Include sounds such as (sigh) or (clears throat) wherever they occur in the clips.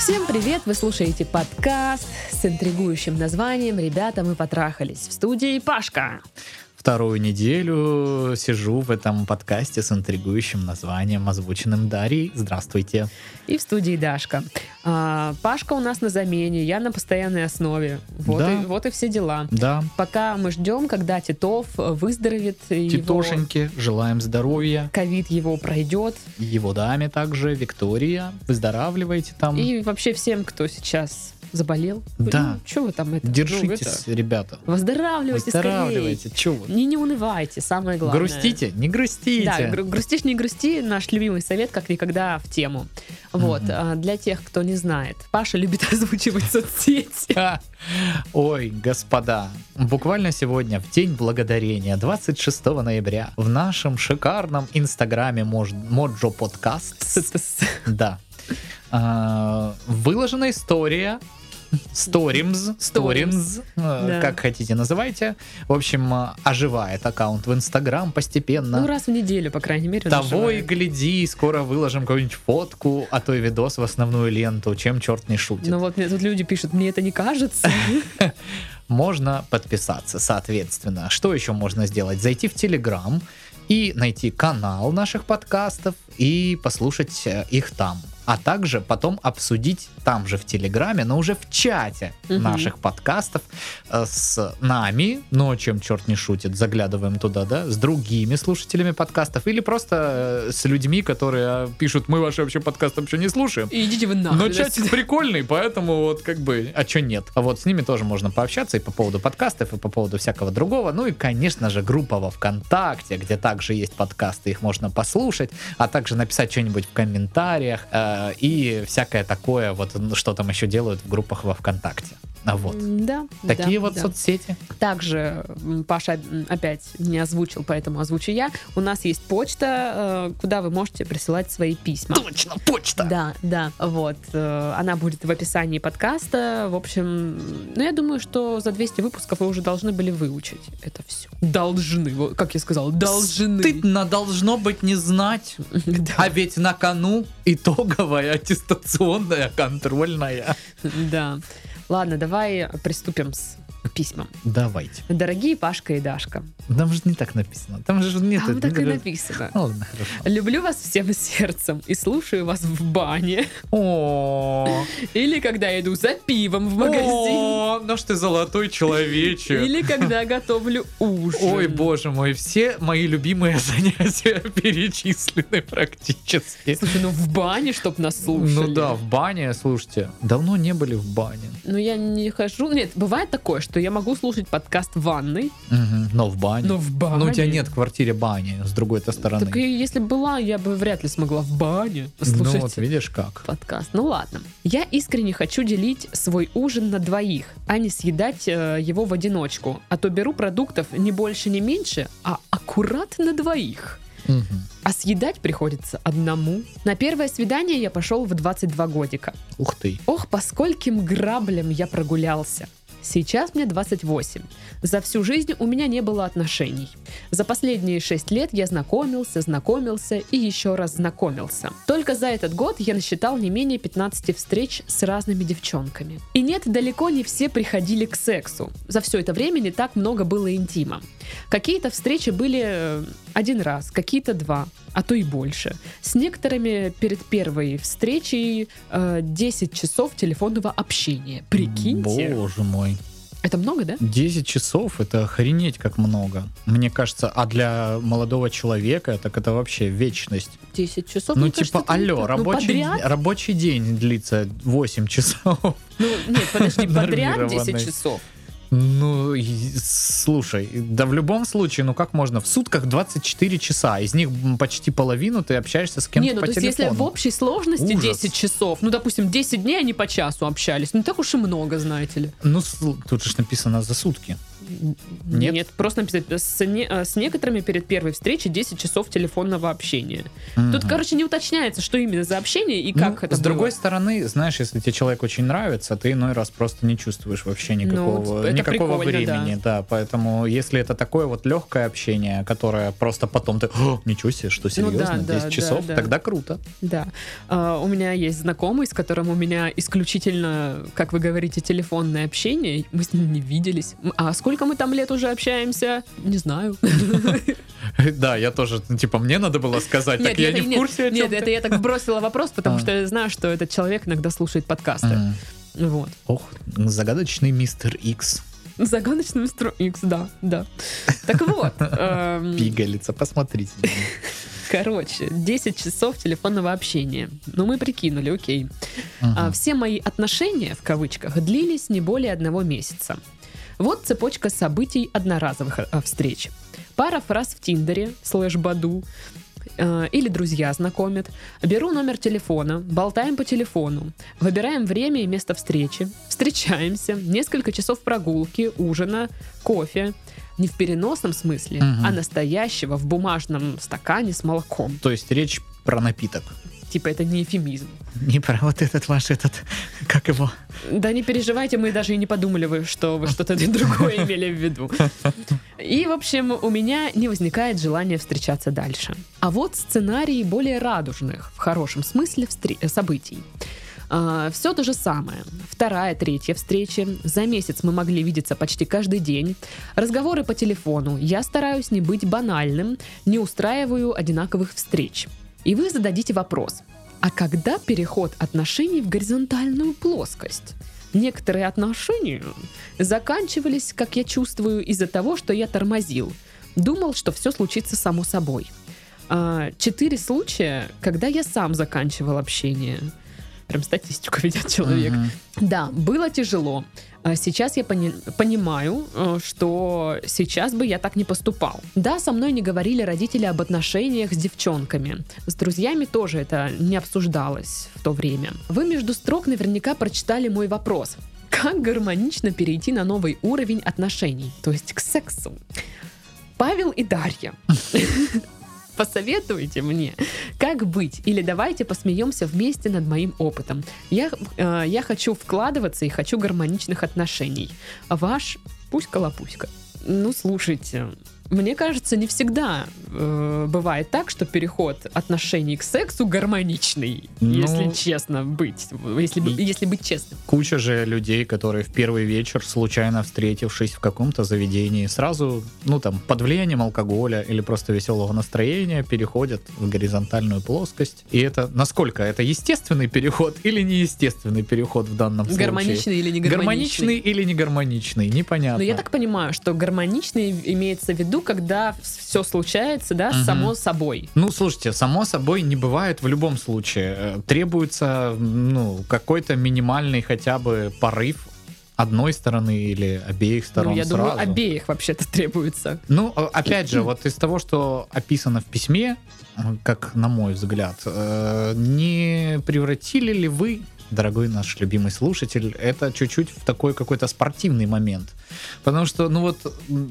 Всем привет! Вы слушаете подкаст с интригующим названием «Ребята, мы потрахались». В студии Пашка. Вторую неделю сижу в этом подкасте с интригующим названием, озвученным Дарьей. Здравствуйте. И в студии Дашка. А, Пашка у нас на замене, я на постоянной основе. Вот, Да. и, вот и все дела. Да, Пока мы ждем, когда Титов выздоровеет, и его Титошеньки, желаем здоровья. ковид его пройдет. Его даме также, Виктория. Выздоравливайте там. И вообще всем, кто сейчас заболел. Да. что вы там это? ну, Держитесь, это, ребята. выздоравливайте Выздоравливайте. Че вы? скорее. Не, не унывайте, самое главное. Грустите? Не грустите. Да, гру- грустишь, не грусти, наш любимый совет, как никогда в тему. Вот, а, для тех, кто не знает, Паша любит (laughs) озвучивать соцсети. Ой, господа, буквально сегодня, в день благодарения, 26 ноября, в нашем шикарном инстаграме Моджо Подкаст, да, а, выложена история, Сторимс, Сторимс, Да. как хотите называйте. В общем, а, оживает аккаунт в Инстаграм постепенно. Ну, раз в неделю, по крайней мере. Того и гляди, скоро выложим какую-нибудь фотку, а то и видос в основную ленту, чем черт не шутит. Ну вот мне тут люди пишут, мне это не кажется. (laughs) можно подписаться, соответственно. Что еще можно сделать? Зайти в Телеграм и найти канал наших подкастов и послушать э, их там. А также потом обсудить там же в Телеграме, но уже в чате Мгм. наших подкастов э, с нами, ну, о чем черт не шутит, заглядываем туда, да, с другими слушателями подкастов или просто э, с людьми, которые э, пишут, мы ваши вообще подкасты вообще не слушаем. И идите вы нахуй. Но чатик (laughs) прикольный, поэтому вот как бы, а чё нет? А вот с ними тоже можно пообщаться и по поводу подкастов, и по поводу всякого другого. Ну и, конечно же, группа во ВКонтакте, где также есть подкасты, их можно послушать, а также написать что-нибудь в комментариях э, и всякое такое, вот что там еще делают в группах во ВКонтакте. А вот. Да. Такие да, вот да. соцсети. Также Паша опять не озвучил, поэтому озвучу я. У нас есть почта, э, куда вы можете присылать свои письма. Точно, почта! Да, да, вот. э, Она будет в описании подкаста. В общем, ну, я думаю, что за 200 выпусков вы уже должны были выучить это все. Должны, как я сказал, должны. Стыдно должно быть не знать. (laughs) А ведь на кону итоговая аттестационная контрольная. да. Ладно, давай приступим с письмам. Давайте. Дорогие Пашка и Дашка, Там же не так написано. Там же нет. там так и ну, написано. ну, (laughs) Ладно, хорошо. Люблю вас всем сердцем и слушаю вас в бане. О, (laughs) Или когда иду за пивом в магазин. О, наш ты золотой человечек. Или когда (laughs) готовлю ужин. Ой, боже мой, все мои любимые занятия перечислены практически. Слушай, ну в бане, чтоб нас слушали. Ну да, в бане, слушайте, давно не были в бане. Ну я не хожу. Нет, бывает такое, что я могу слушать подкаст в ванной, Мгм, Но в бане. но в бане. Ну, у тебя нет в квартире бани, с другой-то стороны. Так и если бы была, я бы вряд ли смогла в бане слушать ну вот видишь как. подкаст. Ну ладно. Я искренне хочу делить свой ужин на двоих, а не съедать э, его в одиночку. А то беру продуктов не больше, не меньше, а аккурат на двоих. Мгм. А съедать приходится одному. На первое свидание я пошел в 22 годика. Ух ты. Ох, по скольким граблям я прогулялся. Сейчас мне 28. За всю жизнь у меня не было отношений. За последние 6 лет я знакомился, знакомился и еще раз знакомился. Только за этот год я насчитал не менее 15 встреч с разными девчонками. И нет, далеко не все приходили к сексу. За все это время не так много было интима. Какие-то встречи были э, один раз, какие-то два, а то и больше. С некоторыми перед первой встречей э, 10 часов телефонного общения. Прикиньте. Боже мой. Это много, да? 10 часов это охренеть как много. Мне кажется, а для молодого человека так это вообще вечность. 10 часов. ну, типа, кажется, алло. Ну, рабочий, подряд? рабочий день длится 8 часов. Ну, нет, подожди, (laughs) подряд 10 Нормированный. часов. Ну, слушай, да в любом случае, ну как можно? В сутках 24 часа, из них почти половину ты общаешься с кем-то Не, ну по то есть если телефону. в общей сложности Ужас. 10 часов, ну, допустим, 10 дней они по часу общались, ну, так уж и много, знаете ли. Ну, тут же написано за сутки. Нет? просто написать, с, не- э, с некоторыми перед первой встречей 10 часов телефонного общения. Тут, Мгм. короче, не уточняется, что именно за общение и Ну, как это С другой было. стороны, знаешь, если тебе человек очень нравится, ты иной раз просто не чувствуешь вообще никакого, это никакого времени. Да. поэтому если это такое вот легкое общение, которое просто потом ты, «О, ничего себе, что Ну да, серьезно, да, 10 да, часов, да. тогда круто. Да. А, у меня есть знакомый, с которым у меня исключительно, как вы говорите, телефонное общение. Мы с ним не виделись. А сколько мы там лет уже общаемся? Не знаю. (laughs) Да, я тоже, ну, типа, мне надо было сказать, так я не в курсе Нет, это я так бросила вопрос, потому А. что я знаю, что этот человек иногда слушает подкасты. Вот. Ох, загадочный мистер Икс. Загадочный мистер Икс, да, да. Так вот, эм, Пигалица, посмотрите. короче, 10 часов телефонного общения. Ну, мы прикинули, окей. А Мгм. все мои отношения, в кавычках, длились не более одного месяца. Вот цепочка событий одноразовых э, встреч. Пара фраз в Тиндере, слэш Баду, э, или друзья знакомят. Беру номер телефона, болтаем по телефону, выбираем время и место встречи, встречаемся, несколько часов прогулки, ужина, кофе. Не в переносном смысле, Мгм. а настоящего в бумажном стакане с молоком. То есть речь про напиток. Типа это не эфемизм. Не про вот этот ваш этот, как его? Да не переживайте, мы даже и не подумали, вы, что вы что-то (laughs) другое имели в виду. И, в общем, у меня не возникает желания встречаться дальше. А вот сценарии более радужных, в хорошем смысле, э, событий. все то же самое. Вторая, третья встречи. За месяц мы могли видеться почти каждый день. Разговоры по телефону. Я стараюсь не быть банальным, не устраиваю одинаковых встреч. И вы зададите вопрос. А когда переход отношений в горизонтальную плоскость? Некоторые отношения заканчивались, как я чувствую, из-за того, что я тормозил. Думал, что все случится само собой. А, Четыре случая, когда я сам заканчивал общение. Прям статистику (laughs) ведет человек. Да, было тяжело. А Сейчас я пони- понимаю, э, что сейчас бы я так не поступал. Да, со мной не говорили родители об отношениях с девчонками. С друзьями тоже это не обсуждалось в то время. Вы между строк наверняка прочитали мой вопрос. Как гармонично перейти на новый уровень отношений, то есть к сексу? Павел и Дарья. (laughs) Посоветуйте мне, как быть, или давайте посмеемся вместе над моим опытом. Я, э, я хочу вкладываться и хочу гармоничных отношений. Ваш пуська-лапуська. Ну, слушайте, мне кажется, не всегда э, бывает так, что переход отношений к сексу гармоничный, Ну, если честно быть, если, если быть честным. Куча же людей, которые в первый вечер, случайно встретившись в каком-то заведении, сразу, ну там, под влиянием алкоголя или просто веселого настроения, переходят в горизонтальную плоскость. И это насколько? Это естественный переход или неестественный переход в данном случае? Гармоничный или не Гармоничный или не гармоничный? Непонятно. Но я так понимаю, что гармоничный имеется в виду, когда все случается, да, Мгм. само собой. Ну, слушайте, само собой не бывает в любом случае. Э, Требуется, ну, какой-то минимальный хотя бы порыв одной стороны или обеих сторон ну, я сразу. думаю, обеих вообще-то (laughs) требуется. Ну, э, опять же, вот из того, что описано в письме, э, как на мой взгляд, э, не превратили ли вы, дорогой наш любимый слушатель, это чуть-чуть в такой какой-то спортивный момент? Потому что, ну вот,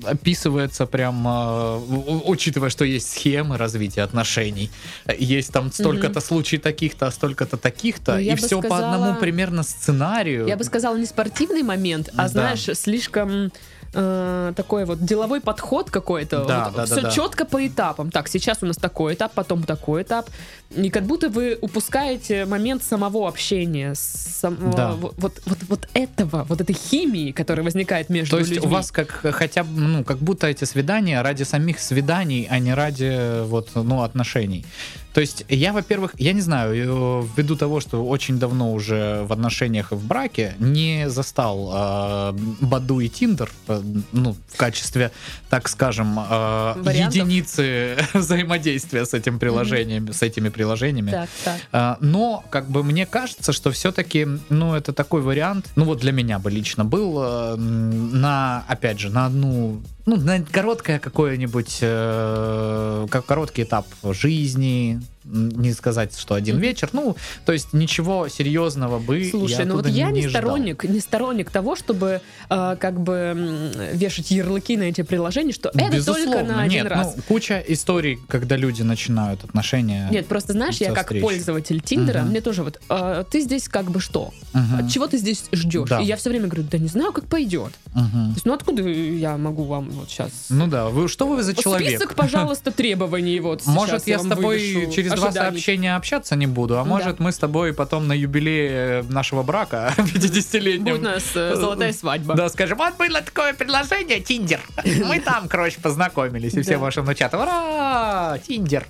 описывается прям, у- учитывая, что есть схемы развития отношений, есть там столько-то случаев таких-то, а столько-то таких-то, Ну, и все по сказала- одному примерно сценарию. Я бы сказала, не спортивный момент, а, Да. знаешь, слишком э, такой вот деловой подход какой-то. Да, Вот да, да, все да. четко по этапам. Так, сейчас у нас такой этап, потом такой этап. И как будто вы упускаете момент самого общения, самого, Да. вот, вот, вот, вот этого, вот этой химии, которая возникает между То есть людьми. у вас как хотя бы, ну, как будто эти свидания ради самих свиданий, а не ради вот, ну, отношений. То есть я, во-первых, я не знаю, э, ввиду того, что очень давно уже в отношениях и в браке не застал э, Баду и Тиндер, э, ну, в качестве, так скажем, э, Вариантов. единицы (laughs) взаимодействия с этим приложением, с этими приложениями. Так, так. А, Но, как бы, мне кажется, что все-таки, ну, это такой вариант, ну, вот для меня бы лично был, э, на, опять же, на одну, ну, на короткое какое-нибудь, э, как короткий этап жизни, не сказать, что один вечер. Ну, то есть ничего серьезного бы Слушай, я ну вот я не, ждал. сторонник, не сторонник того, чтобы э, как бы вешать ярлыки на эти приложения, что это Безусловно, только на один нет, раз. ну, куча историй, когда люди начинают отношения. Нет, просто знаешь, я как встречи. пользователь Тиндера, Мгм. мне тоже вот, э, ты здесь как бы что? От чего ты здесь ждешь? Да. И я все время говорю, да не знаю, как пойдет. То мгм. есть, ну откуда я могу вам вот сейчас... Ну да, вы что вы за человек? Список, пожалуйста, требований вот (laughs) Может, я с тобой через два ожиданий. сообщения общаться не буду, а может, мы с тобой потом на юбилее нашего брака (laughs) 50-летнем Будет у нас э, золотая свадьба. Да, скажем, вот было такое предложение, Тиндер. (laughs) Мы там, короче, познакомились, и все ваши внучата, ура, Тиндер.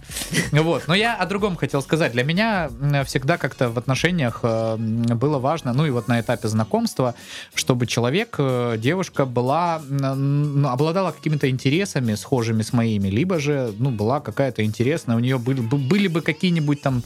Вот, но я о другом хотел сказать. Для меня всегда как-то в отношениях э, было важно, ну и вот на этапе знакомства, чтобы человек, э, девушка была, обладала какими-то интересами, схожими с моими, либо же, ну, была какая-то интересная, у нее были, бы- были бы какие-нибудь там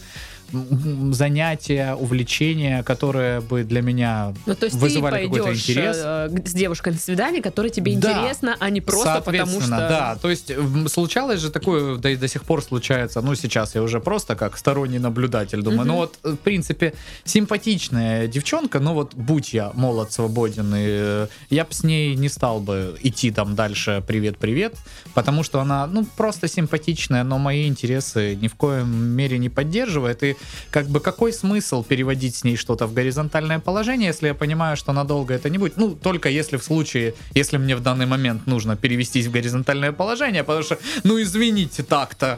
м, занятия, увлечения, которые бы для меня Ну, то есть вызывали какой-то интерес. э, с девушкой на свидание, которая тебе Да. интересна, а не просто потому что... Да. То есть случалось же такое, да и до сих пор случается, ну сейчас я уже просто как сторонний наблюдатель думаю, Мгм. ну вот, в принципе, симпатичная девчонка, но вот будь я молод, свободен, и э, я бы с ней не стал бы идти там дальше привет-привет, потому что она, ну, просто симпатичная, но мои интересы ни в коем мере не поддерживает, и как бы какой смысл переводить с ней что-то в горизонтальное положение, если я понимаю, что надолго это не будет? Ну, только если в случае, если мне в данный момент нужно перевестись в горизонтальное положение, потому что, ну, извините, так-то.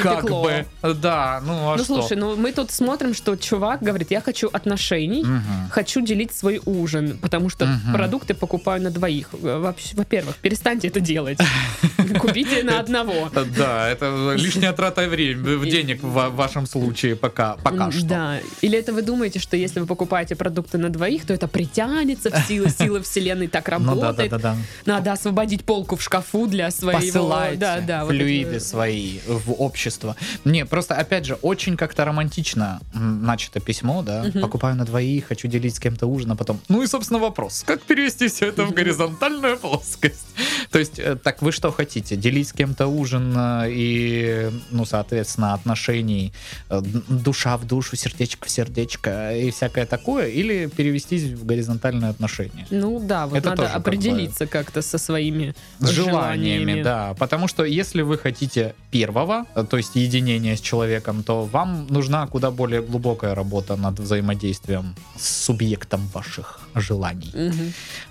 Как бы, да, ну а Ну что? слушай, ну мы тут смотрим, что чувак говорит, я хочу отношений, Мгм. хочу делить свой ужин, потому что Мгм. продукты покупаю на двоих. Во-первых, перестаньте это делать. (laughs) Купите на одного. Да, это лишняя трата времени, денег в ва- вашем случае пока, пока М, что. Да. Или это вы думаете, что если вы покупаете продукты на двоих, то это притянется в силы, силы вселенной так Ну да, да, работает. да, да. Надо освободить полку в шкафу для своего... Посылайте да, да, вот флюиды эти- свои в общество. Не, просто, опять же, очень как-то романтично начато письмо, да, Мгм. покупаю на двоих, хочу делить с кем-то ужин, а потом... Ну и, собственно, вопрос, как перевести все это в горизонтальную плоскость? То есть, э, так вы что хотите, делить с кем-то ужин э, и, ну, соответственно, отношений э, душа в душу, сердечко в сердечко и всякое такое, или перевестись в горизонтальные отношения? Ну да, вот Это надо определиться как-то со своими С желаниями, желаниями. да. Потому что если вы хотите первого, то есть единения с человеком, то вам нужна куда более глубокая работа над взаимодействием с субъектом ваших желаний.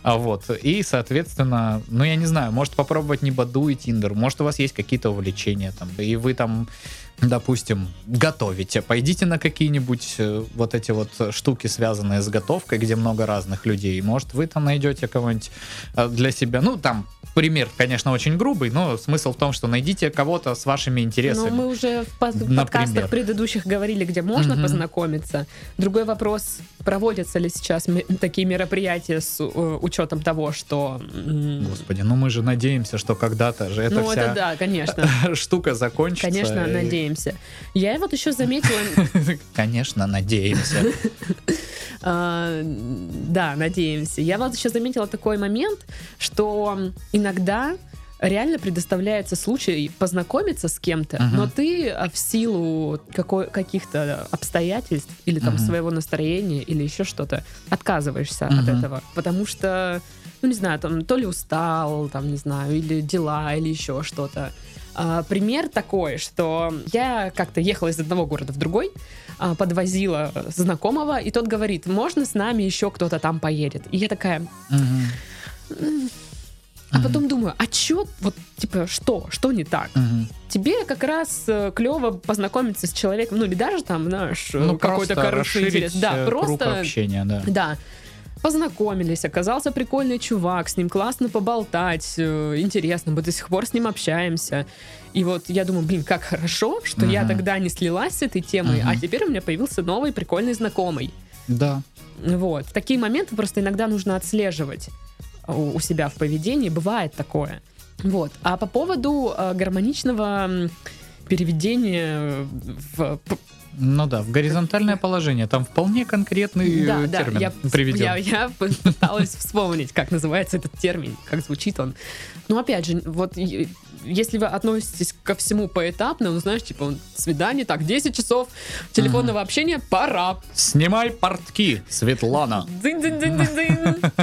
А вот. И, соответственно, ну я не знаю, может попробовать не Баду и Тиндер, может у вас есть какие-то увлечения там, и вы там допустим, готовите, пойдите на какие-нибудь э, вот эти вот штуки, связанные с готовкой, где много разных людей. Может, вы там найдете кого-нибудь э, для себя. Ну, там пример, конечно, очень грубый, но смысл в том, что найдите кого-то с вашими интересами. Ну, мы уже в под- подкастах предыдущих говорили, где можно Мгм. познакомиться. Другой вопрос, проводятся ли сейчас такие мероприятия с э, учетом того, что... Господи, ну мы же надеемся, что когда-то же эта ну, вся это да, конечно. (laughs) штука закончится. Конечно, и- надеемся. Я вот еще заметила, (laughs) Конечно, надеемся. (laughs) а, да, надеемся. Я вот еще заметила такой момент, что иногда реально предоставляется случай познакомиться с кем-то, Мгм. но ты а, в силу какой- каких-то обстоятельств или там Мгм. своего настроения или еще что-то отказываешься от Мгм. этого, потому что, ну не знаю, там то ли устал, там не знаю, или дела, или еще что-то. А, пример такой, что я как-то ехала из одного города в другой, а, подвозила знакомого, и тот говорит, можно с нами еще кто-то там поедет. И я такая, а Мгм. потом думаю, а чё, вот, типа, что, что не так? Мгм. Тебе как раз клево познакомиться с человеком, ну или даже там, знаешь, э, Ну, какой-то расширить интерес. Да, э, круг просто общения, да. да. Познакомились, оказался прикольный чувак, с ним классно поболтать, э, интересно, мы до сих пор с ним общаемся. И вот я думаю, блин, как хорошо, что я Мгм. тогда не слилась с этой темой, Мгм. а теперь у меня появился новый прикольный знакомый. Да. Вот. Такие моменты просто иногда нужно отслеживать у, у себя в поведении. Бывает такое. Вот. А по поводу э, гармоничного переведения в Ну да, в горизонтальное положение. Там вполне конкретный Да, э, да, термин я, приведен. я, я пыталась вспомнить, как называется этот термин, как звучит он. Ну, опять же, вот если вы относитесь ко всему поэтапно, ну, знаешь, типа, он, свидание, так, 10 часов телефонного общения, пора. Снимай портки, Светлана. (laughs)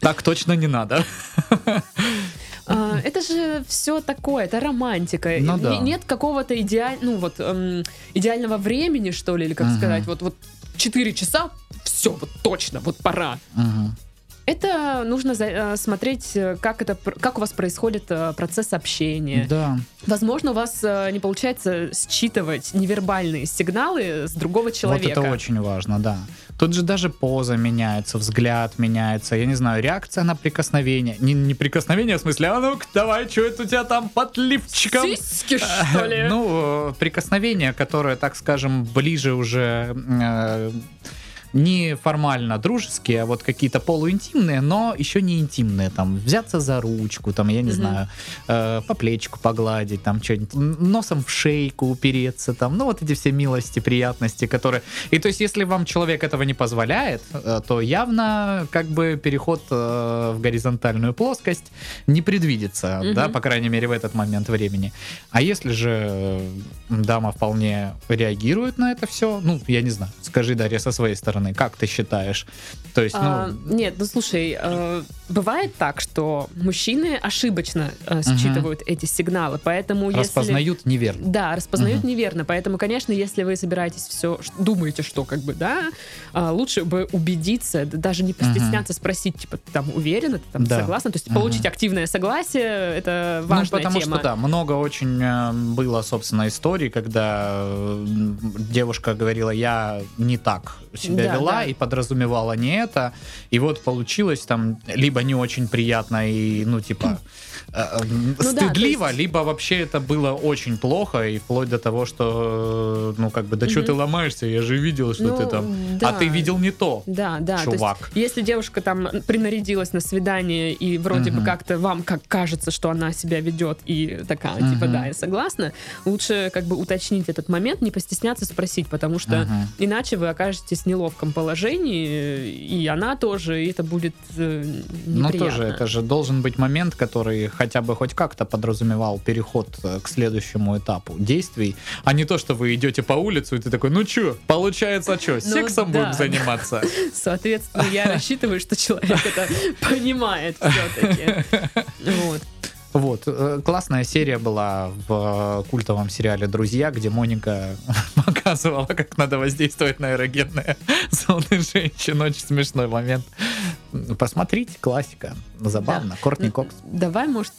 Так точно не надо. (laughs) А, Это же все такое, это романтика. Ну да. Нет какого-то идеаль... ну, вот, эм, идеального времени, что ли, или как Мгм. сказать, вот, вот 4 часа, все, вот точно, вот пора. Мгм. Это нужно за- э, смотреть, э, как, это, как у вас происходит э, процесс общения. Да. Возможно, у вас не получается считывать невербальные сигналы с другого человека. Вот это очень важно, да. Тут же даже поза меняется, взгляд меняется, я не знаю, реакция на прикосновение. Не, не прикосновение, в смысле, а ну-ка, давай, что это у тебя там под лифчиком? Сиськи, (laughs) что ли? Ну, прикосновение, которое, так скажем, ближе уже э, не формально дружеские, а вот какие-то полуинтимные, но еще не интимные, там, взяться за ручку, там, я не Мгм. знаю, э, по плечику погладить, там, что-нибудь, носом в шейку упереться, там, ну, вот эти все милости, приятности, которые... И то есть, если вам человек этого не позволяет, э, то явно, как бы, переход э, в горизонтальную плоскость не предвидится, Мгм. да, по крайней мере, в этот момент времени. А если же э, дама вполне реагирует на это все, ну, я не знаю, скажи, Дарья, со своей стороны, как ты считаешь? То есть, А, ну, нет, ну слушай, э, бывает так, что мужчины ошибочно э, считывают эти сигналы, поэтому если... распознают неверно. Да, распознают Мгм. неверно. Поэтому, конечно, если вы собираетесь все, думаете, что как бы, да, а, лучше бы убедиться, даже не постесняться спросить, типа, ты там уверена, ты там Да. согласна? То есть Мгм. получить активное согласие, это Ну, важная потому тема. что, да, много очень э, было, собственно, историй, когда э, девушка говорила, я не так себя Да, вела да. и подразумевала не это. И вот получилось там либо не очень приятно и, ну, типа, Ну да, стыдливо, то есть- либо вообще это было очень плохо, и вплоть до того, что, э, ну, как бы, да что Мгм. ты ломаешься, я же видел, что Ну, ты там... да. А ты видел не то, Да, да. то есть, чувак. если девушка там принарядилась на свидание и вроде бы Мгм. как-то вам как кажется, что она себя ведет и такая, типа, Мгм. да, я согласна, лучше как бы уточнить этот момент, не постесняться спросить, потому что Мгм. иначе вы окажетесь в неловком положении, и она тоже, и это будет э, Ну неприятно. тоже, это же должен быть момент, который хотя бы хоть как-то подразумевал переход э, к следующему этапу действий, а не то, что вы идете по улицу, и ты такой, ну чё, получается что, сексом да, будем заниматься? (laughs) Соответственно, я рассчитываю, что человек это (laughs) понимает все-таки. Вот. Вот, э, классная серия была в э, культовом сериале «Друзья», где Моника (laughs) показывала, как надо воздействовать на эрогенные зоны женщин. Очень смешной момент. Посмотрите, классика. Забавно. Кортни Кокс. Давай, может,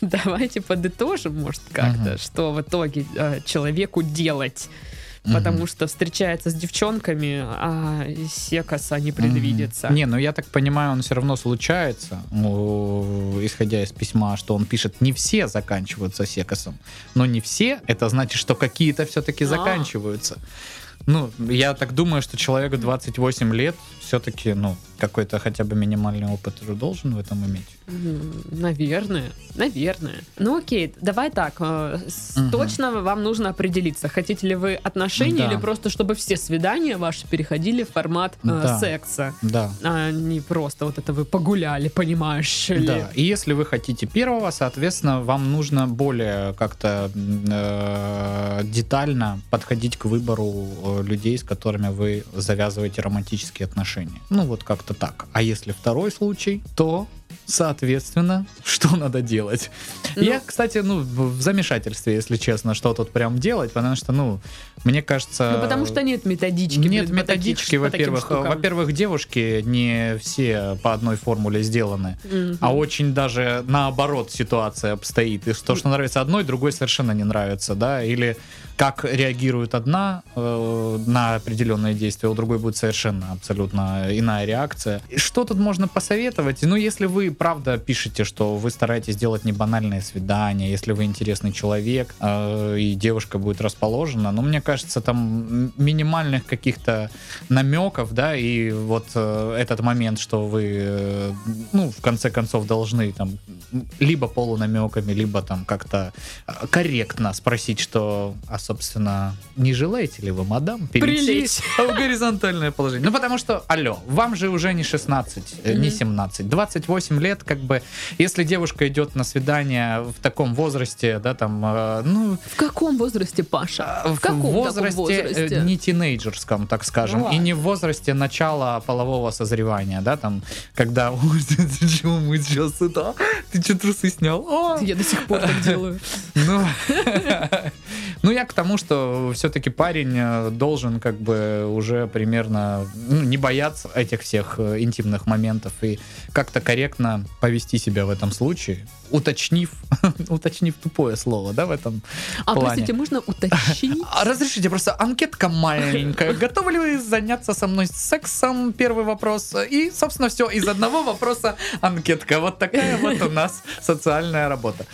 давайте подытожим, может, как-то, что в итоге э, человеку делать. Потому что встречается с девчонками, а секаса не предвидится. Не, ну я так понимаю, он все равно случается, ну, исходя из письма, что он пишет, не все заканчиваются секосом. Но не все, это значит, что какие-то все-таки А. заканчиваются. Ну, я так думаю, что человеку 28 лет все-таки, ну, какой-то хотя бы минимальный опыт уже должен в этом иметь. Наверное, наверное. Ну окей, давай так. Мгм. Точно вам нужно определиться, хотите ли вы отношений Да. или просто чтобы все свидания ваши переходили в формат э, Да. секса, Да. а не просто вот это вы погуляли, понимаешь ли? Да, и если вы хотите первого, соответственно, вам нужно более как-то э, детально подходить к выбору э, людей, с которыми вы завязываете романтические отношения. Ну вот как-то так. А если второй случай, то Соответственно, что надо делать? Ну- Я, кстати, ну, в замешательстве, если честно, что тут прям делать, потому что, ну, мне кажется... Ну потому что нет методички. Нет методички, во-первых. Во-первых, девушки не все по одной формуле сделаны. Мгм. А очень даже наоборот ситуация обстоит. И то, что нравится одной, другой совершенно не нравится, да, или как реагирует одна э, на определенные действия, у другой будет совершенно абсолютно иная реакция. Что тут можно посоветовать? Ну, если вы правда пишете, что вы стараетесь сделать не банальное свидание, если вы интересный человек, э, и девушка будет расположена, но мне кажется, там минимальных каких-то намеков, да, и вот э, этот момент, что вы, э, ну, в конце концов, должны там либо полунамеками, либо там как-то э, корректно спросить, что, а, собственно, не желаете ли вы, мадам, перейти Прилечь. в горизонтальное положение? Ну, потому что, алло, вам же уже не 16, э, не Мгм. 17, 28 лет, как бы, если девушка идет на свидание в таком возрасте, да, там, э, ну, В каком возрасте, Паша? в В каком возрасте, э, возрасте? не тинейджерском, так скажем, Ну и не в возрасте начала полового созревания, да, там, когда, (laughs) ты чего, мы сейчас это, ты что, трусы снял? А, Я до сих пор так делаю. ну, (laughs) ну, я к тому, что все-таки парень э, должен как бы уже примерно ну, не бояться этих всех э, интимных моментов и как-то корректно повести себя в этом случае, уточнив, (laughs) уточнив тупое слово, да, в этом А, плане. простите, можно уточнить? А разрешите, просто анкетка маленькая. (laughs) Готовы ли вы заняться со мной сексом? Первый вопрос. И, собственно, все. Из одного вопроса анкетка. Вот такая (laughs) вот у нас социальная работа.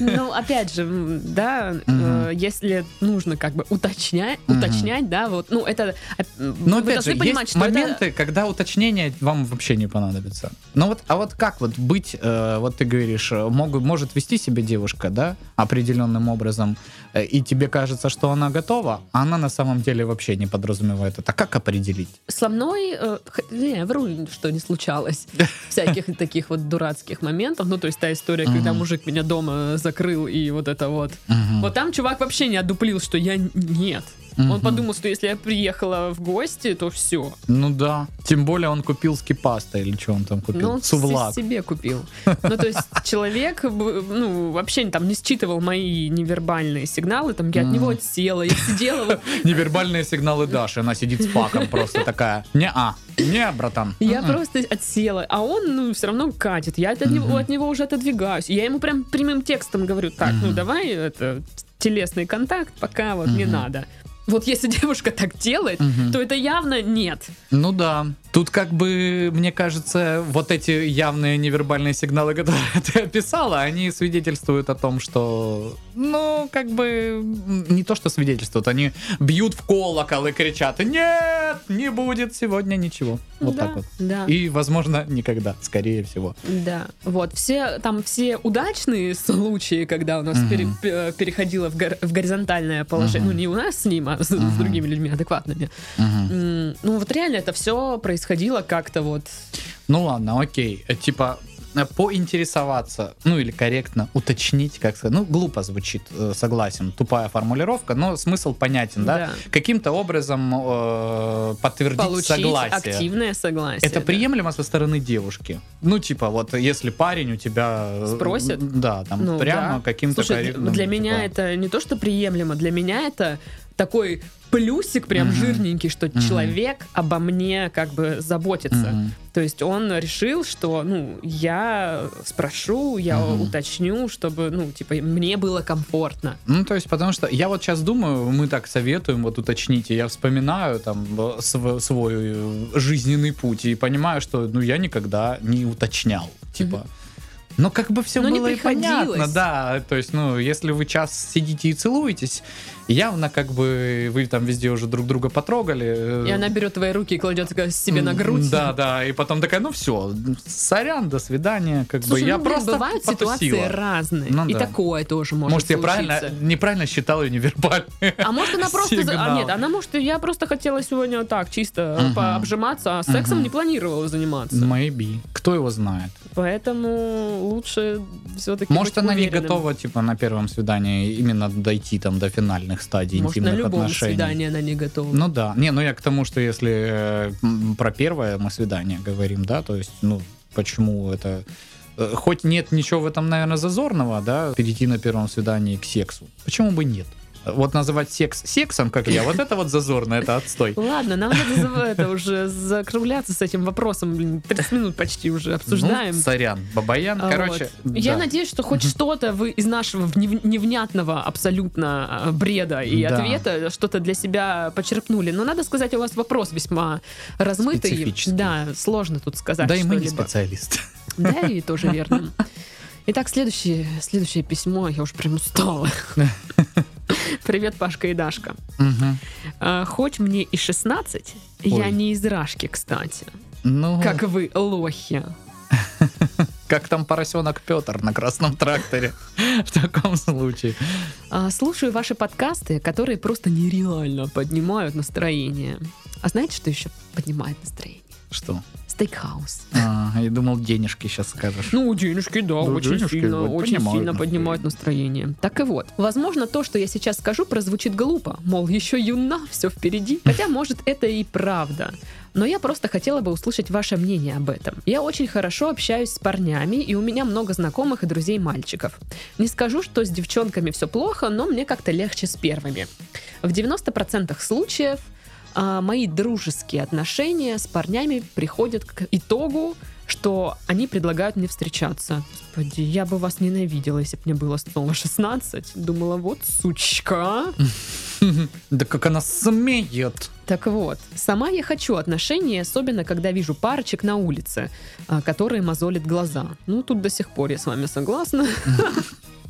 Ну, опять же, да, э, если нужно как бы уточнять, Мгм. уточнять, да, вот, ну, это... э, Но вы опять должны же, понимать, есть что это- моменты, когда уточнение вам вообще не понадобится. Ну вот, а вот как вот быть, э, вот ты говоришь, э, могу, может вести себя девушка, да, определенным образом, и тебе кажется, что она готова, а она на самом деле вообще не подразумевает это. Как определить? Со мной, э, не, вру, что не случалось. (laughs) Всяких таких вот дурацких моментов. Ну, то есть та история, когда мужик меня дома закрыл, и вот это вот. Вот там чувак вообще не одуплил, что я нет. Он Мгм. подумал, что если я приехала в гости, то все. Ну да. Тем более он купил скипаста или что он там купил? Ну, он Сувлак. себе купил. Ну, то есть человек, ну, вообще там не считывал мои невербальные сигналы, там я от него отсела, я сидела, вот, (laughs) Невербальные сигналы Даши. Она сидит с факом просто такая. Не-а. Не, братан. я М-м. просто отсела, а он, ну, все равно катит. Я от него, Мгм. от него уже отодвигаюсь. Я ему прям прямым текстом говорю, так, ну, давай это, телесный контакт, пока вот не надо. Вот если (laughs) девушка так делает, Мгм. то это явно нет. Ну да. Тут как бы, мне кажется, вот эти явные невербальные сигналы, (laughs) которые ты описала, они свидетельствуют о том, что, ну, как бы, не то, что свидетельствуют, они бьют в колокол и кричат, нет, не будет сегодня ничего. Вот Да, так вот. Да. И, возможно, никогда, скорее всего. Да, вот все там все удачные случаи, когда у нас Мгм. пере- пе- переходило в, гор- в горизонтальное положение, Мгм. ну не у нас с ним, а с, с Мгм. другими людьми адекватными. М, Ну вот реально это все происходило как-то вот. Ну ладно, окей. Э, Типа э, поинтересоваться, ну или корректно уточнить, как сказать. Ну, глупо звучит, э, согласен, тупая формулировка, но смысл понятен, да? Да. Каким-то образом э, подтвердить Получить согласие. активное согласие. Это да. приемлемо со стороны девушки. Ну, типа, вот если парень у тебя... Спросит? Да, там Ну, прямо да. каким-то Слушай, корректным, для меня типа, это не то, что приемлемо, для меня это такой плюсик прям Мгм. жирненький, что Мгм. человек обо мне как бы заботится. мгм. То есть он решил, что, ну, я спрошу, я Мгм. уточню, чтобы, ну, типа, мне было комфортно. Ну, то есть, потому что я вот сейчас думаю, мы так советуем, вот уточните, я вспоминаю там э, св- свой э, жизненный путь и понимаю, что, ну, я никогда не уточнял, типа. Но как бы все Но было и понятно, да. То есть, ну, если вы час сидите и целуетесь, явно как бы вы там везде уже друг друга потрогали. э, И она берет твои руки и кладет себе на грудь. Да, да, и потом такая, ну все, сорян, до свидания, как Слушай, бы я ну, просто бывают потусила. ситуации разные. Ну и да. такое тоже может Может, я случиться. правильно, неправильно считал ее невербальной. А может, она просто... А нет, она может, я просто хотела сегодня так, чисто Мгм. пообжиматься, а сексом Мгм. не планировала заниматься. Maybe. Кто его знает? Поэтому лучше все-таки Может, она не готова, типа, на первом свидании именно дойти там до финальных стадий Может, на интимных любом отношений. свидании она не готова. Ну да. Не, ну я к тому, что если э, про первое мы свидание говорим, да, то есть, ну, почему это... э, Хоть нет ничего в этом, наверное, зазорного, да, перейти на первом свидании к сексу. Почему бы нет? Вот называть секс сексом, как я, вот это вот зазорно, это отстой. Ладно, нам надо это уже закругляться с этим вопросом. Блин, 30 минут почти уже обсуждаем. Ну, сорян, Бабаян, А, короче. вот. Я надеюсь, что хоть что-то вы из нашего невнятного абсолютно а, бреда и Да. ответа что-то для себя почерпнули. Но надо сказать, у вас вопрос весьма размытый. Да, сложно тут сказать Да и мы не специалисты. Да, и тоже верно. Итак, следующее, следующее письмо, я уже прям устала. (laughs) (laughs) Привет, Пашка и Дашка. А, Хоть мне и 16, я не из Рашки, кстати. Ну, Как вы, лохи. (laughs) как там поросенок Петр на красном тракторе (laughs) в таком случае. А, Слушаю ваши подкасты, которые просто нереально поднимают настроение. А знаете, что еще поднимает настроение? Что? Стейкхаус. А, я думал, денежки сейчас скажешь. Ну, денежки, да, Ну, очень денежки, сильно, вот, очень поднимают сильно поднимают настроение. Так и вот, возможно, то, что я сейчас скажу, прозвучит глупо, мол, еще юна, все впереди. Хотя, может, это и правда. Но я просто хотела бы услышать ваше мнение об этом. Я очень хорошо общаюсь с парнями, и у меня много знакомых и друзей мальчиков. Не скажу, что с девчонками все плохо, но мне как-то легче с первыми. В 90% случаев а, мои дружеские отношения с парнями приходят к итогу, что они предлагают мне встречаться. Господи, я бы вас ненавидела, если бы мне было снова 16. Думала, вот сучка. (laughs) Да как она смеет. Так вот, сама я хочу отношений, особенно когда вижу парочек на улице, а, которые мозолят глаза. Ну, тут до сих пор я с вами согласна. (laughs)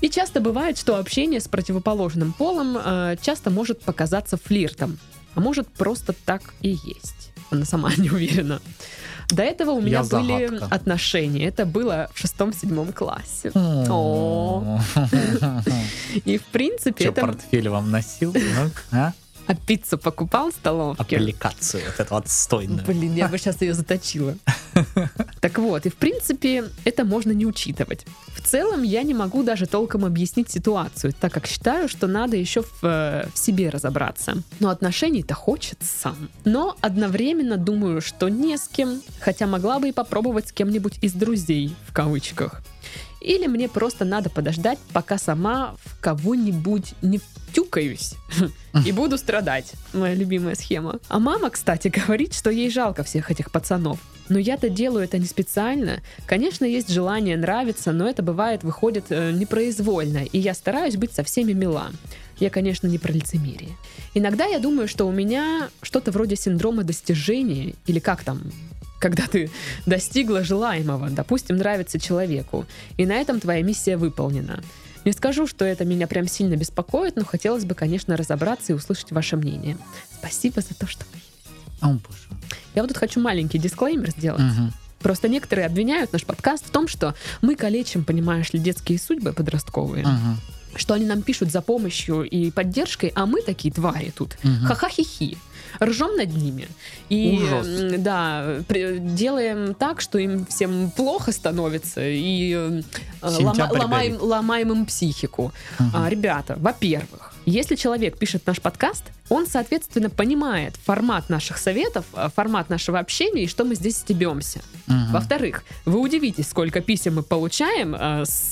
И часто бывает, что общение с противоположным полом э, часто может показаться флиртом, а может просто так и есть. Она сама (laughs) не уверена. До этого у меня Я были загадка. отношения. Это было в шестом-седьмом классе. О. (laughs) И в принципе Че, это... портфель вам носил? Ну, а? А пиццу покупал в столовке? Аппликацию вот эту отстойную. Блин, я бы сейчас ее заточила. (laughs) Так вот, и в принципе это можно не учитывать. В целом я не могу даже толком объяснить ситуацию, так как считаю, что надо еще в, э, в себе разобраться. Но отношений-то хочется. Но одновременно думаю, что не с кем, хотя могла бы и попробовать с кем-нибудь из друзей, в кавычках. Или мне просто надо подождать, пока сама в кого-нибудь не втюкаюсь и буду страдать. Моя любимая схема. А мама, кстати, говорит, что ей жалко всех этих пацанов. Но я-то делаю это не специально. Конечно, есть желание нравиться, но это бывает, выходит э, непроизвольно, и я стараюсь быть со всеми мила. Я, конечно, не про лицемерие. Иногда я думаю, что у меня что-то вроде синдрома достижения, или как там, когда ты достигла желаемого, допустим, нравится человеку, и на этом твоя миссия выполнена. Не скажу, что это меня прям сильно беспокоит, но хотелось бы, конечно, разобраться и услышать ваше мнение. Спасибо за то, что вы есть. Боже. Я вот тут хочу маленький дисклеймер сделать. Мгм. Просто некоторые обвиняют наш подкаст в том, что мы калечим, понимаешь ли, детские судьбы подростковые, Мгм. что они нам пишут за помощью и поддержкой, а мы такие твари тут. Мгм. Ха-ха-хи-хи. Ржем над ними. И Ужас. да, при- делаем так, что им всем плохо становится, и э, лома- ломаем, ломаем им психику. Мгм. А, ребята, во-первых, если человек пишет наш подкаст, он, соответственно, понимает формат наших советов, а, формат нашего общения и что мы здесь стебемся. Мгм. Во-вторых, вы удивитесь, сколько писем мы получаем э, с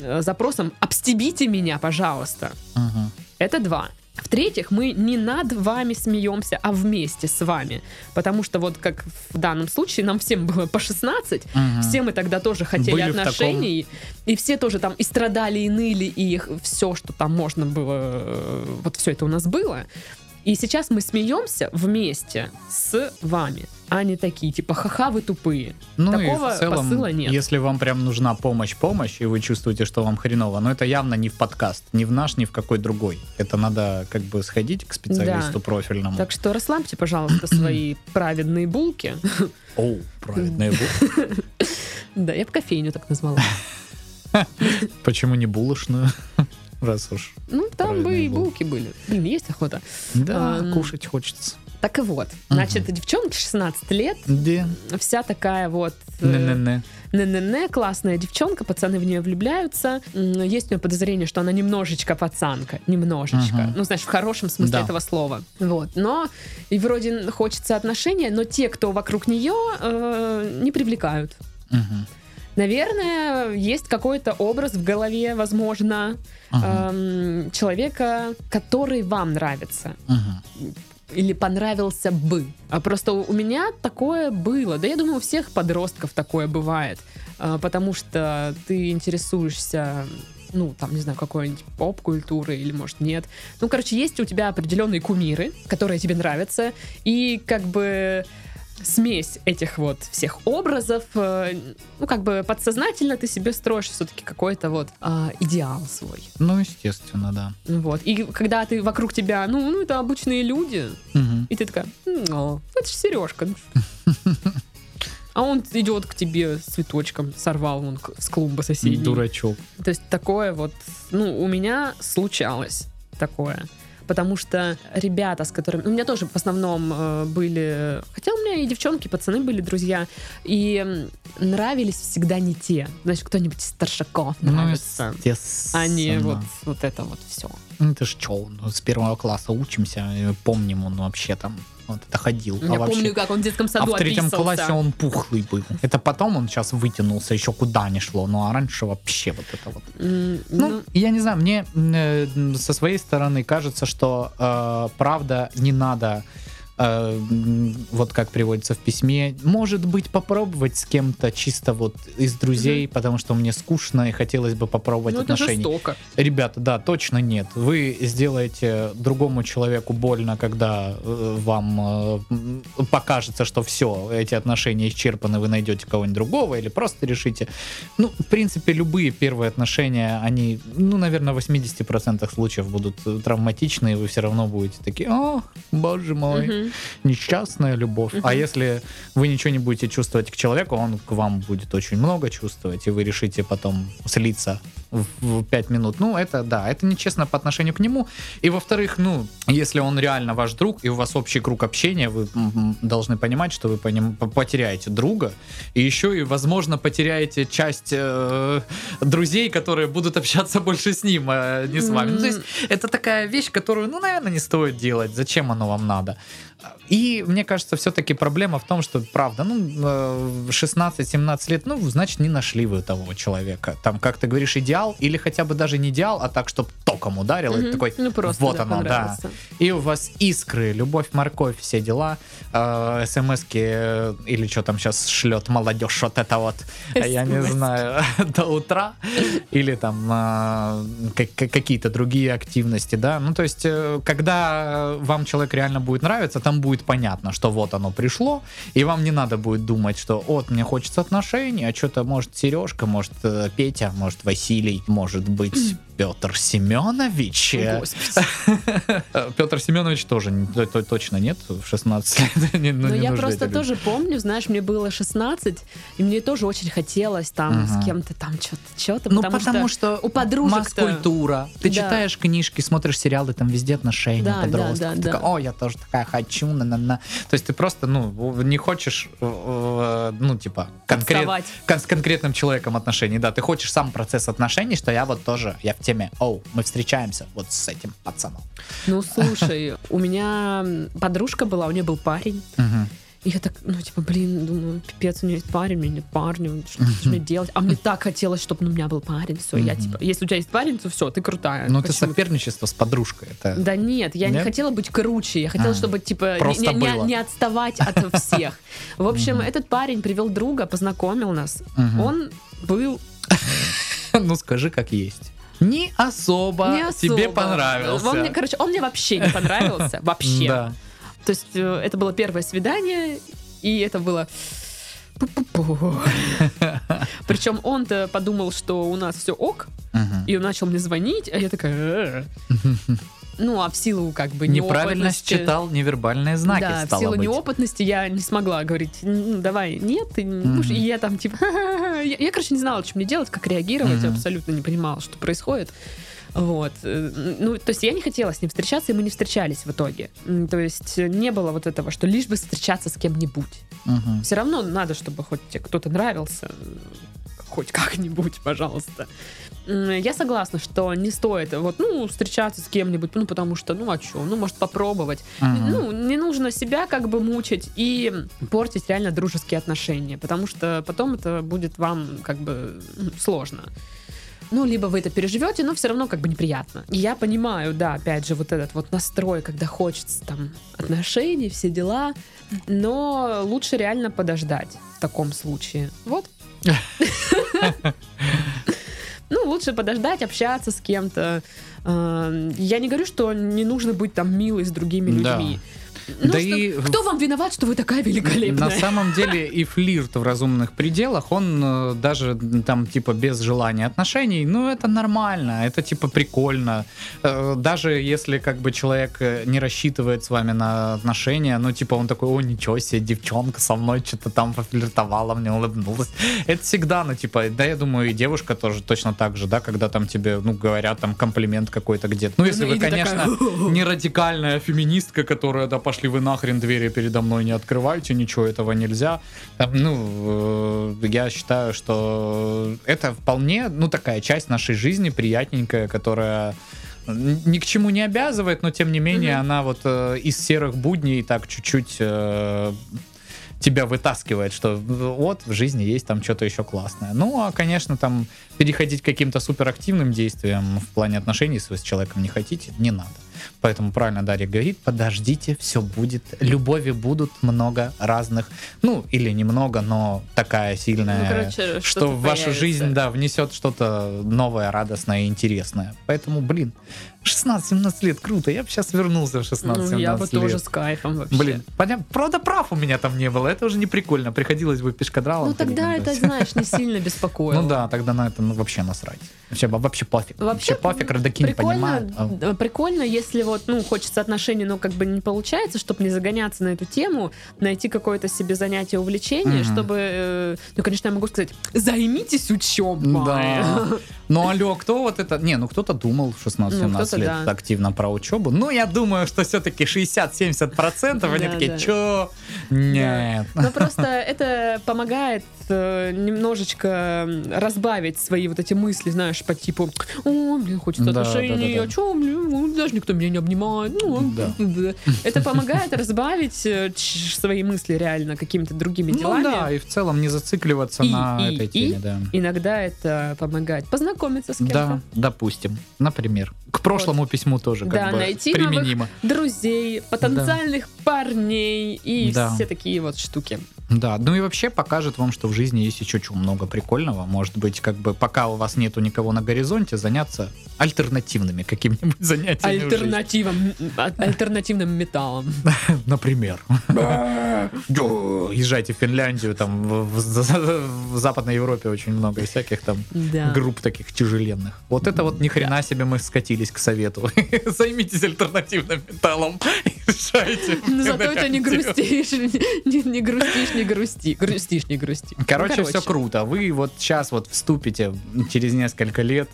э, запросом «обстебите меня, пожалуйста». Мгм. Это два. В-третьих, мы не над вами смеемся, а вместе с вами. Потому что вот как в данном случае нам всем было по 16, Мгм. все мы тогда тоже хотели Были отношений, и все тоже там и страдали, и ныли, и все, что там можно было, вот все это у нас было. И сейчас мы смеемся вместе с вами, а не такие, типа, ха-ха, вы тупые. Ну Такого и в целом, посыла нет. если вам прям нужна помощь, помощь, и вы чувствуете, что вам хреново, но это явно не в подкаст, ни в наш, ни в какой другой. Это надо как бы сходить к специалисту Да. профильному. Так что расслабьте, пожалуйста, свои (clears throat) праведные булки. Оу, правильно. бу- (laughs) Да, я бы кофейню так назвала. (laughs) Почему не булочную? Раз уж. Ну, там бы и булки. были. Блин, есть охота. Да, Ам. кушать хочется. Так и вот. Значит, девчонка 16 лет, Где? вся такая вот... э, Не-не-не. Не-не-не, классная девчонка, пацаны в нее влюбляются. Есть у нее подозрение, что она немножечко пацанка. Немножечко. Мгм. Ну, знаешь, в хорошем смысле Да. этого слова. Вот. Но и вроде хочется отношения, но те, кто вокруг нее, э, не привлекают. Мгм. Наверное, есть какой-то образ в голове, возможно, Ага. эм, человека, который вам нравится Мгм. или понравился бы. А просто у у меня такое было. Да я думаю, у всех подростков такое бывает. А, Потому что ты интересуешься ну, там, не знаю, какой-нибудь поп-культуры или, может, нет. Ну, короче, есть у тебя определенные кумиры, которые тебе нравятся, и как бы смесь этих вот всех образов, э, ну, как бы подсознательно ты себе строишь все-таки какой-то вот а, идеал свой. Ну, естественно, да. Вот. И когда ты вокруг тебя, ну, ну это обычные люди, Мгм. и ты такая, «М, о, это же Сережка. А он идет к тебе с цветочком, сорвал он с клумбы соседней. Дурачок. То есть такое вот, ну, у меня случалось такое. Потому что ребята, с которыми... У меня тоже в основном э, были... Хотя у меня и девчонки, и пацаны были друзья. И нравились всегда не те. Значит, кто-нибудь из старшаков Ну, нравится. естественно. а не вот, вот это вот все. Ну, это ж чё, ну, с первого класса учимся, и помним, он вообще там вот это ходил. Я а вообще- помню, как он в детском а саду в третьем описывался. классе он пухлый был. Это потом он сейчас вытянулся, еще куда не шло. Ну, а раньше вообще вот это вот. М, Ну, ну, я не знаю, мне э, со своей стороны кажется, что э, правда не надо, э, м, вот как приводится в письме, может быть, попробовать с кем-то чисто вот из друзей, потому что мне скучно и хотелось бы попробовать ну, это отношения. жестоко. Ребята, да, точно нет. Вы сделаете другому человеку больно, когда э, вам э, покажется, что все, эти отношения исчерпаны, вы найдете кого-нибудь другого или просто решите. Ну, в принципе, любые первые отношения, они, ну, наверное, в 80% случаев будут э, травматичны, и вы все равно будете такие, о, боже мой, Мгм. Несчастная любовь. А если вы ничего не будете чувствовать к человеку, он к вам будет очень много чувствовать, и вы решите потом слиться в, в 5 минут. Ну, это да, это нечестно по отношению к нему. И во-вторых, ну, если он реально ваш друг, и у вас общий круг общения, вы должны понимать, что вы по по- потеряете друга, и еще и, возможно, потеряете часть э, друзей, которые будут общаться (laughs) больше с ним, а не с вами. Ну, то есть это такая вещь, которую, ну, наверное, не стоит делать. Зачем оно вам надо? И мне кажется, все-таки проблема в том, что, правда, ну, э, 16-17 лет, ну, значит, не нашли вы того человека. Там, как ты говоришь, идеал, или хотя бы даже не идеал, а так, чтобы током ударил, и ты Мгм. такой, ну, просто, вот да, оно, да. И у вас искры, любовь, морковь, все дела, э, смс-ки или что там сейчас шлет молодежь, вот это вот, я не знаю, (laughs) до утра, или там э, как- какие-то другие активности, да, ну то есть, э, когда вам человек реально будет нравиться, там будет понятно, что вот оно пришло, и вам не надо будет думать, что вот мне хочется отношений, а что-то может Сережка, может э, Петя, может Василий, может быть Петр Семенович. (laughs) Петр Семенович тоже точно нет в 16 лет. (laughs) Ну, я просто тоже помню, знаешь, мне было 16, и мне тоже очень хотелось там с кем-то там что-то, Ну, потому, что, у подружек-то- масс-культура. Ты читаешь книжки, смотришь сериалы, там везде отношения подростков. О, я тоже такая хочу, на-на-на. То есть ты просто, ну, не хочешь, ну, типа, конкрет, Отставать. кон- с конкретным человеком отношений. Да, ты хочешь сам процесс отношений, что я вот тоже, я в теме, оу, мы встречаемся вот с этим пацаном. Ну, слушай, у меня подружка была, у нее был парень, и я так, ну, типа, блин, думаю, пипец, у меня есть парень, у меня нет парня, что что мне делать? А мне так хотелось, чтобы у меня был парень, все, я типа, если у тебя есть парень, то все, ты крутая. Ну, это соперничество с подружкой. Это... Да нет, я не Нет? хотела быть круче, я хотела, А, чтобы, типа, не, не- не отставать от (laughs) всех. В общем, этот парень привел друга, познакомил нас. Он был (laughs) Ну, скажи, как есть. Не особо, не особо. тебе понравился. Он мне, короче, он мне вообще не понравился. (laughs) Вообще. Да. То есть э, это было первое свидание, и это было... (laughs) Причем он-то подумал, что у нас все ок, и он начал мне звонить, а я такая... Ну, а в силу как бы Неправильно считал невербальные знаки, да, в силу быть. неопытности я не смогла говорить, «Ну, давай, нет, ты не будешь». И я там типа, (laughs) я, я, короче, не знала, что мне делать, как реагировать, Мгм. абсолютно не понимала, что происходит. Вот. Э, Ну, то есть я не хотела с ним встречаться, и мы не встречались в итоге. То есть не было вот этого, что лишь бы встречаться с кем-нибудь. Мгм. Все равно надо, чтобы хоть тебе кто-то нравился, хоть как-нибудь, пожалуйста. Я согласна, что не стоит вот, ну, встречаться с кем-нибудь, ну, потому что, ну, а что, ну, может, попробовать. Мгм. Ну, не нужно себя как бы мучить и портить реально дружеские отношения, потому что потом это будет вам как бы сложно. Ну, либо вы это переживете, но все равно как бы неприятно. И я понимаю, да, опять же, вот этот вот настрой, когда хочется там отношений, все дела, но лучше реально подождать в таком случае. Вот. (laughs) Ну, лучше подождать, общаться с кем-то. Э, Я не говорю, что не нужно быть там милой с другими Да. Ну, Да что- и Кто вам виноват, что вы такая великолепная? На самом деле и флирт в разумных пределах, он э, даже там типа без желания отношений, ну это нормально, это типа прикольно. Э, Даже если как бы человек э, не рассчитывает с вами на отношения, ну типа он такой, о ничего себе, девчонка со мной что-то там пофлиртовала, мне улыбнулась. Это всегда, ну типа, да я думаю и девушка тоже точно так же, да, когда там тебе, ну говорят там комплимент какой-то где-то. Ну если Ну, вы, конечно, такая, не радикальная феминистка, которая, да пошли вы нахрен, двери передо мной не открывайте, ничего этого нельзя. Там, ну, э, я считаю, что это вполне, ну, такая часть нашей жизни приятненькая, которая ни к чему не обязывает, но тем не менее Мгм. она вот э, из серых будней так чуть-чуть э, тебя вытаскивает, что вот в жизни есть там что-то еще классное. Ну, а, конечно, там переходить к каким-то суперактивным действиям в плане отношений, если вы с человеком не хотите, не надо. Поэтому правильно Дарья говорит, подождите, все будет. Любови будут много разных. Ну, или немного, но такая сильная, Ну, короче, что в вашу появится. жизнь, да, внесет что-то новое, радостное и интересное. Поэтому, блин, 16-17 лет, круто. Я бы сейчас вернулся в 16-17 Ну, я бы лет. тоже с кайфом вообще. Блин, понятно, правда прав у меня там не было, это уже не прикольно, приходилось бы пешкадралом. Ну тогда это, знаешь, не сильно (laughs) беспокоило. Ну да, тогда на это ну, вообще насрать. Вообще, вообще пофиг. Вообще, пофиг, родаки не понимают. а- прикольно, если вот, ну, хочется отношений, но как бы не получается, чтобы не загоняться на эту тему, найти какое-то себе занятие, увлечение, Мгм. чтобы, э, ну, конечно, я могу сказать, займитесь учебой. Да. (laughs) Ну, алло, кто вот это... Не, ну кто-то думал в 16-17 Ну, лет да. активно про учебу. Ну, я думаю, что все-таки 60-70% они Да, такие, да. чё? Нет. Но просто это помогает э, немножечко разбавить свои вот эти мысли, знаешь, по типу, о, блин, хочется Да, отношений, да, да, а да. чё, блин, ну, даже никто меня не обнимает. Ну, Да. (laughs) да. Это помогает разбавить э, свои мысли реально какими-то другими Ну делами. да, и в целом не зацикливаться И- на и- этой и- теме, да. Иногда это помогает познакомиться с кем-то. Да, допустим. Например. К прошлому письму тоже как Да, бы найти применимо. Друзей, потенциальных парней и Да. все такие вот штуки. Да, ну и вообще покажет вам, что в жизни есть еще чего много прикольного. Может быть, как бы пока у вас нету никого на горизонте, заняться альтернативными какими-нибудь (laughs) занятиями. жизни. Альтернативом, альтернативным металлом. (laughs) Например. (laughs) Езжайте в Финляндию, там в, Западной Европе очень много всяких там групп таких тяжеленных. Вот это вот ни хрена себе мы скатились к совету. Займитесь альтернативным металлом в Ну зато это не грустишь, не, не грустишь, не грусти. Грустишь, не грусти. Короче, Ну, все круто. Вы вот сейчас вот вступите через несколько лет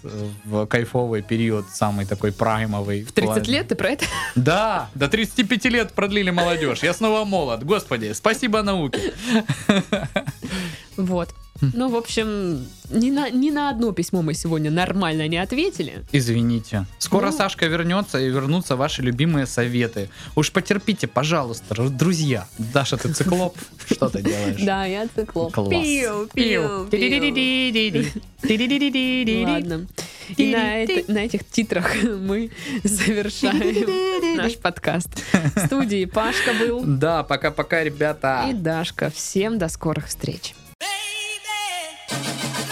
в кайфовый период, самый такой праймовый. В 30 лет ты про это? Да, до 35 лет продлили молодежь. Я снова молод. Господи, спасибо науке. Вот. Хм. Ну, в общем, ни на, ни на одно письмо мы сегодня нормально не ответили. Извините. Скоро Ну. Сашка вернется и вернутся ваши любимые советы. Уж потерпите, пожалуйста, друзья. Даша, ты циклоп. Что ты делаешь? Да, я циклоп. Пиу, пиу, пиу. Ладно. И на, это- на этих титрах (laughs) мы завершаем наш подкаст. В студии Пашка был Да, пока-пока, ребята. и Дашка. Всем до скорых встреч. Bye.